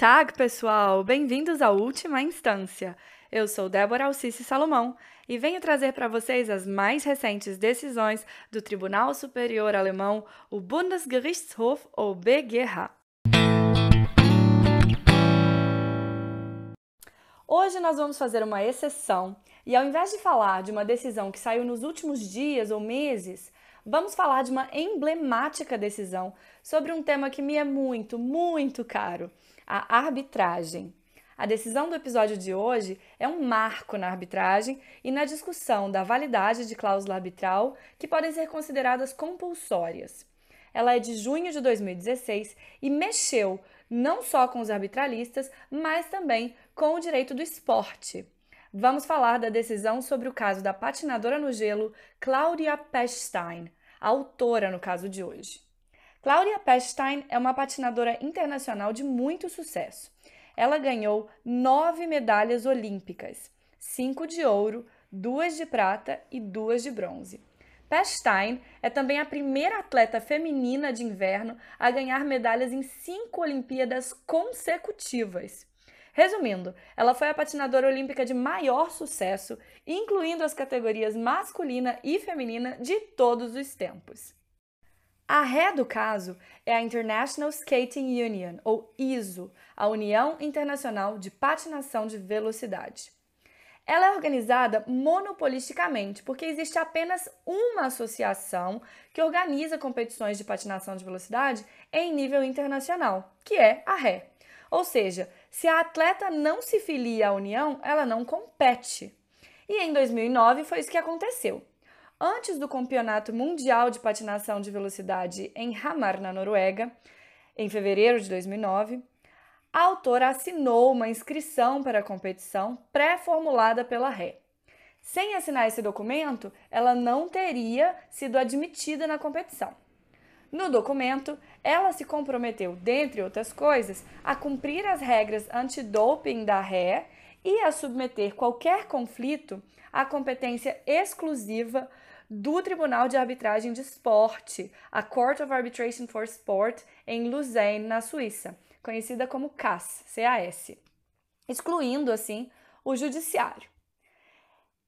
Tag, pessoal! Bem-vindos à Última Instância. Eu sou Débora Alcice Salomão e venho trazer para vocês as mais recentes decisões do Tribunal Superior Alemão, o Bundesgerichtshof ou BGH. Hoje nós vamos fazer uma exceção e ao invés de falar de uma decisão que saiu nos últimos dias ou meses, vamos falar de uma emblemática decisão sobre um tema que me é muito, muito caro: a arbitragem. A decisão do episódio de hoje é um marco na arbitragem e na discussão da validade de cláusula arbitral que podem ser consideradas compulsórias. Ela é de junho de 2016 e mexeu não só com os arbitralistas, mas também com o direito do esporte. Vamos falar da decisão sobre o caso da patinadora no gelo Claudia Pechstein, autora no caso de hoje. Claudia Pechstein é uma patinadora internacional de muito sucesso. Ela ganhou nove medalhas olímpicas, cinco de ouro, duas de prata e duas de bronze. Pechstein é também a primeira atleta feminina de inverno a ganhar medalhas em cinco Olimpíadas consecutivas. Resumindo, ela foi a patinadora olímpica de maior sucesso, incluindo as categorias masculina e feminina de todos os tempos. A ré do caso é a International Skating Union, ou ISO, a União Internacional de Patinação de Velocidade. Ela é organizada monopolisticamente, porque existe apenas uma associação que organiza competições de patinação de velocidade em nível internacional, que é a RE. Ou seja, se a atleta não se filia à União, ela não compete. E em 2009 foi isso que aconteceu. Antes do Campeonato Mundial de Patinação de Velocidade em Hamar, na Noruega, em fevereiro de 2009, a autora assinou uma inscrição para a competição pré-formulada pela Ré. Sem assinar esse documento, ela não teria sido admitida na competição. No documento, ela se comprometeu, dentre outras coisas, a cumprir as regras antidoping da Ré e a submeter qualquer conflito à competência exclusiva do Tribunal de Arbitragem de Esporte, a Court of Arbitration for Sport, em Lausanne, na Suíça conhecida como CAS, CAS, excluindo assim o judiciário.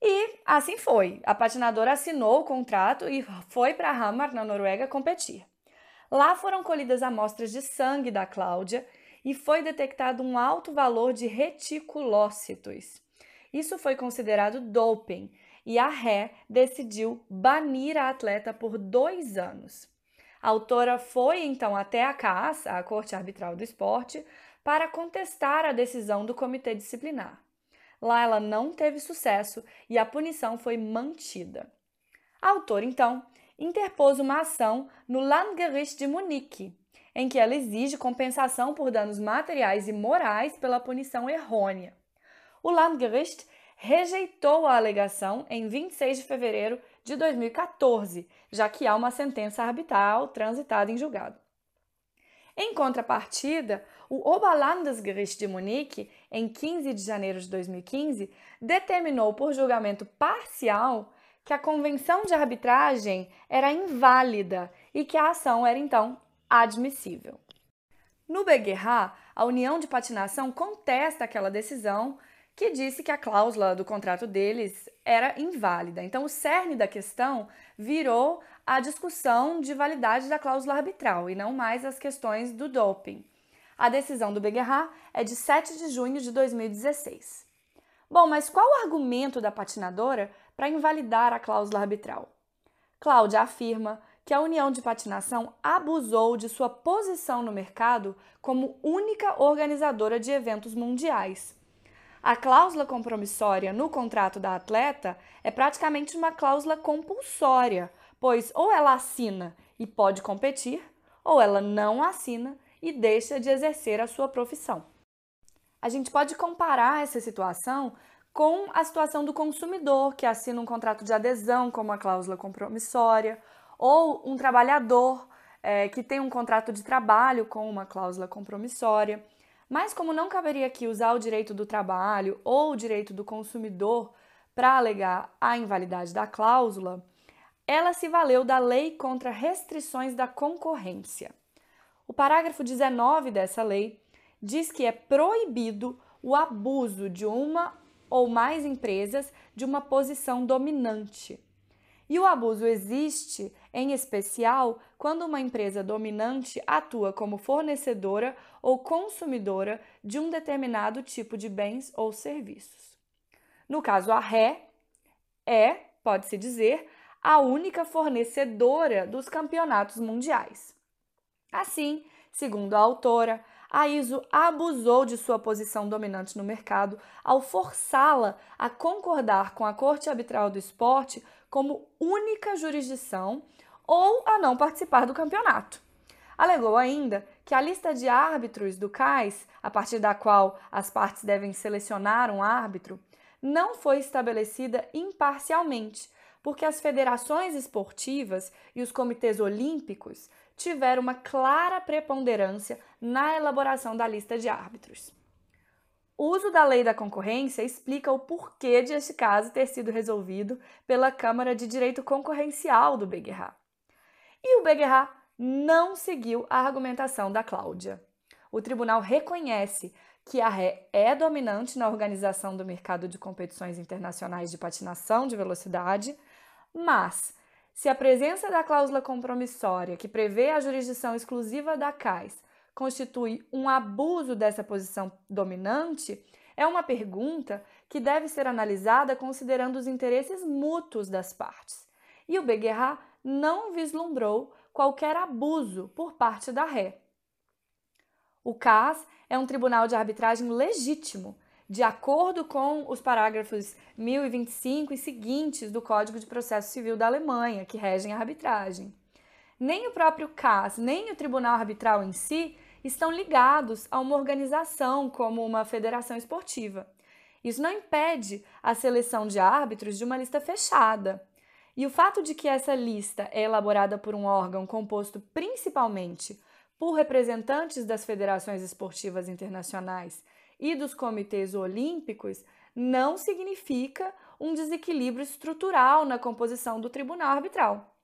E assim foi. A patinadora assinou o contrato e foi para Hamar, na Noruega, competir. Lá foram colhidas amostras de sangue da Cláudia e foi detectado um alto valor de reticulócitos. Isso foi considerado doping e a Ré decidiu banir a atleta por dois anos. A autora foi então até a CAS, a Corte Arbitral do Esporte, para contestar a decisão do comitê disciplinar. Lá ela não teve sucesso e a punição foi mantida. A autora, então, interpôs uma ação no Landgericht de Munique, em que ela exige compensação por danos materiais e morais pela punição errônea. O Landgericht rejeitou a alegação em 26 de fevereiro de 2014, já que há uma sentença arbitral transitada em julgado. Em contrapartida, o Oberlandesgericht de Munique, em 15 de janeiro de 2015, determinou por julgamento parcial que a convenção de arbitragem era inválida e que a ação era então admissível. No BGH, a União de Patinação contesta aquela decisão que disse que a cláusula do contrato deles era inválida. Então, o cerne da questão virou a discussão de validade da cláusula arbitral e não mais as questões do doping. A decisão do BGH é de 7 de junho de 2016. Bom, mas qual o argumento da patinadora para invalidar a cláusula arbitral? Cláudia afirma que a União de Patinação abusou de sua posição no mercado como única organizadora de eventos mundiais a cláusula compromissória no contrato da atleta é praticamente uma cláusula compulsória, pois ou ela assina e pode competir, ou ela não assina e deixa de exercer a sua profissão. A gente pode comparar essa situação com a situação do consumidor que assina um contrato de adesão como a cláusula compromissória, ou um trabalhador é, que tem um contrato de trabalho com uma cláusula compromissória. Mas, como não caberia aqui usar o direito do trabalho ou o direito do consumidor para alegar a invalidade da cláusula, ela se valeu da Lei contra Restrições da Concorrência. O parágrafo 19 dessa lei diz que é proibido o abuso de uma ou mais empresas de uma posição dominante. E o abuso existe, em especial, quando uma empresa dominante atua como fornecedora ou consumidora de um determinado tipo de bens ou serviços. No caso, a Ré é, pode-se dizer, a única fornecedora dos campeonatos mundiais. Assim, segundo a autora, a ISO abusou de sua posição dominante no mercado ao forçá-la a concordar com a Corte Arbitral do Esporte como única jurisdição ou a não participar do campeonato. Alegou ainda que a lista de árbitros do CAIS, a partir da qual as partes devem selecionar um árbitro, não foi estabelecida imparcialmente, porque as federações esportivas e os comitês olímpicos tiveram uma clara preponderância na elaboração da lista de árbitros. O uso da lei da concorrência explica o porquê de este caso ter sido resolvido pela Câmara de Direito Concorrencial do BGH. E o BGH não seguiu a argumentação da Cláudia. O tribunal reconhece que a ré é dominante na organização do mercado de competições internacionais de patinação de velocidade, mas se a presença da cláusula compromissória, que prevê a jurisdição exclusiva da CAIS, constitui um abuso dessa posição dominante, é uma pergunta que deve ser analisada considerando os interesses mútuos das partes. E o Beguerra não vislumbrou qualquer abuso por parte da ré. O CAS é um tribunal de arbitragem legítimo de acordo com os parágrafos 1025 e seguintes do Código de Processo Civil da Alemanha, que regem a arbitragem. Nem o próprio CAS, nem o tribunal arbitral em si estão ligados a uma organização como uma federação esportiva. Isso não impede a seleção de árbitros de uma lista fechada. E o fato de que essa lista é elaborada por um órgão composto principalmente por representantes das federações esportivas internacionais e dos comitês olímpicos não significa um desequilíbrio estrutural na composição do tribunal arbitral.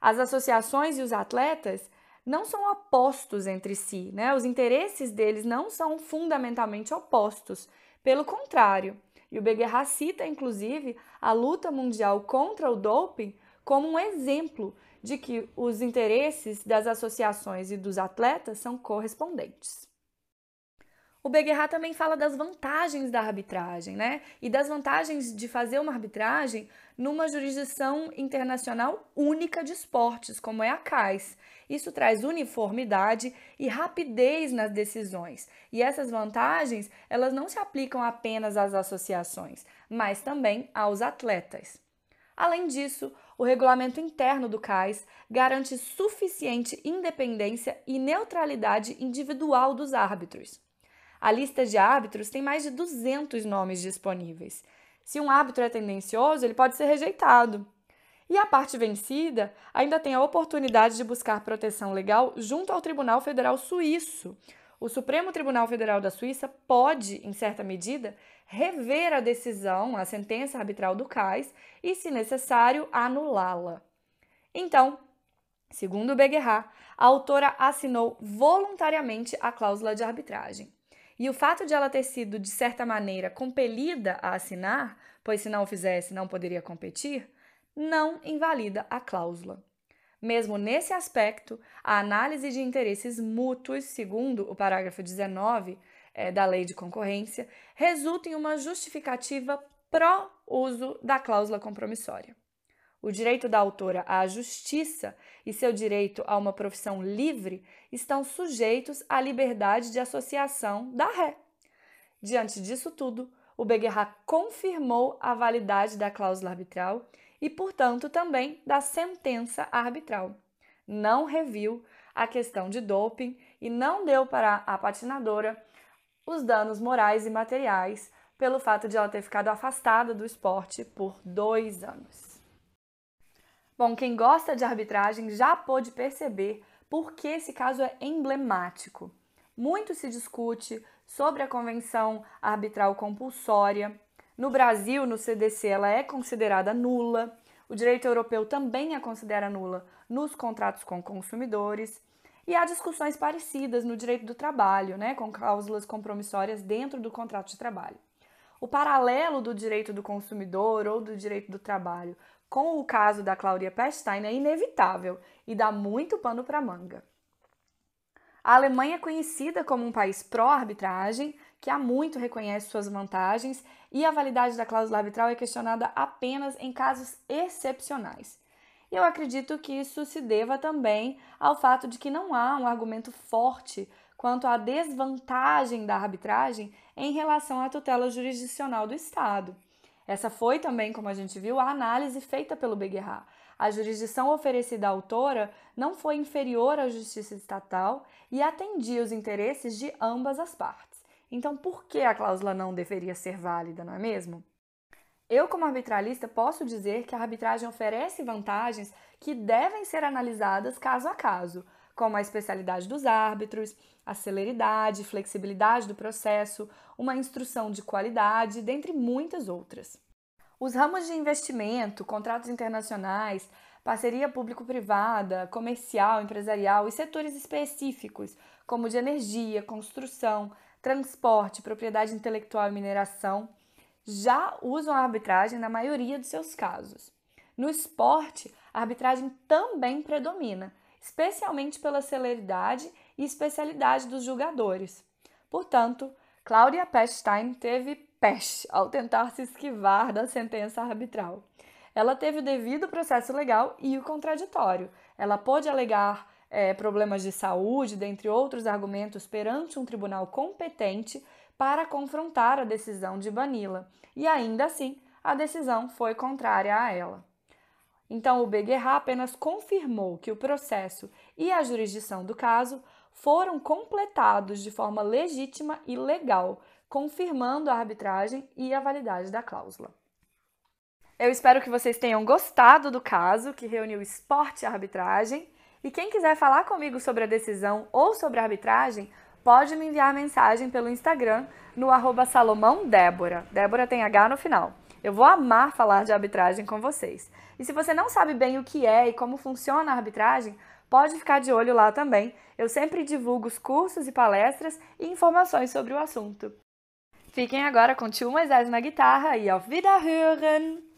As associações e os atletas não são opostos entre si, né? Os interesses deles não são fundamentalmente opostos, pelo contrário. E o Beguerra cita, inclusive, a luta mundial contra o doping como um exemplo de que os interesses das associações e dos atletas são correspondentes. O Beguerra também fala das vantagens da arbitragem, né? E das vantagens de fazer uma arbitragem numa jurisdição internacional única de esportes, como é a CAIS. Isso traz uniformidade e rapidez nas decisões. E essas vantagens, elas não se aplicam apenas às associações, mas também aos atletas. Além disso, o regulamento interno do CAIS garante suficiente independência e neutralidade individual dos árbitros. A lista de árbitros tem mais de 200 nomes disponíveis. Se um árbitro é tendencioso, ele pode ser rejeitado. E a parte vencida ainda tem a oportunidade de buscar proteção legal junto ao Tribunal Federal Suíço. O Supremo Tribunal Federal da Suíça pode, em certa medida, rever a decisão, a sentença arbitral do CAIS e, se necessário, anulá-la. Então, segundo o Beguerra, a autora assinou voluntariamente a cláusula de arbitragem. E o fato de ela ter sido, de certa maneira, compelida a assinar, pois se não o fizesse não poderia competir, não invalida a cláusula. Mesmo nesse aspecto, a análise de interesses mútuos, segundo o parágrafo 19 é, da Lei de Concorrência, resulta em uma justificativa pró-uso da cláusula compromissória. O direito da autora à justiça e seu direito a uma profissão livre estão sujeitos à liberdade de associação da ré. Diante disso tudo, o Beguerra confirmou a validade da cláusula arbitral e, portanto, também da sentença arbitral. Não reviu a questão de doping e não deu para a patinadora os danos morais e materiais pelo fato de ela ter ficado afastada do esporte por dois anos. Bom, quem gosta de arbitragem já pôde perceber por que esse caso é emblemático. Muito se discute sobre a convenção arbitral compulsória. No Brasil, no CDC, ela é considerada nula. O direito europeu também a considera nula nos contratos com consumidores. E há discussões parecidas no direito do trabalho, né, com cláusulas compromissórias dentro do contrato de trabalho. O paralelo do direito do consumidor ou do direito do trabalho com o caso da Claudia Pestein é inevitável e dá muito pano para manga. A Alemanha é conhecida como um país pró-arbitragem, que há muito reconhece suas vantagens, e a validade da cláusula arbitral é questionada apenas em casos excepcionais. E eu acredito que isso se deva também ao fato de que não há um argumento forte quanto à desvantagem da arbitragem em relação à tutela jurisdicional do Estado. Essa foi também, como a gente viu, a análise feita pelo Beguerra. A jurisdição oferecida à autora não foi inferior à justiça estatal e atendia os interesses de ambas as partes. Então, por que a cláusula não deveria ser válida, não é mesmo? Eu, como arbitralista, posso dizer que a arbitragem oferece vantagens que devem ser analisadas caso a caso, como a especialidade dos árbitros, a celeridade, flexibilidade do processo, uma instrução de qualidade, dentre muitas outras. Os ramos de investimento, contratos internacionais, parceria público-privada, comercial, empresarial e setores específicos, como de energia, construção, transporte, propriedade intelectual e mineração, já usam a arbitragem na maioria dos seus casos. No esporte, a arbitragem também predomina, especialmente pela celeridade e especialidade dos julgadores. Portanto, Claudia Pechstein teve peste ao tentar se esquivar da sentença arbitral. Ela teve o devido processo legal e o contraditório. Ela pôde alegar é, problemas de saúde, dentre outros argumentos, perante um tribunal competente para confrontar a decisão de Banila, e ainda assim a decisão foi contrária a ela. Então, o Beguerra apenas confirmou que o processo e a jurisdição do caso foram completados de forma legítima e legal, confirmando a arbitragem e a validade da cláusula. Eu espero que vocês tenham gostado do caso que reuniu esporte e arbitragem. E quem quiser falar comigo sobre a decisão ou sobre a arbitragem, pode me enviar mensagem pelo Instagram no arroba Salomão Débora. Débora tem H no final. Eu vou amar falar de arbitragem com vocês. E se você não sabe bem o que é e como funciona a arbitragem, pode ficar de olho lá também. Eu sempre divulgo os cursos e palestras e informações sobre o assunto. Fiquem agora com Tio Moisés na guitarra e auf Wiederhören!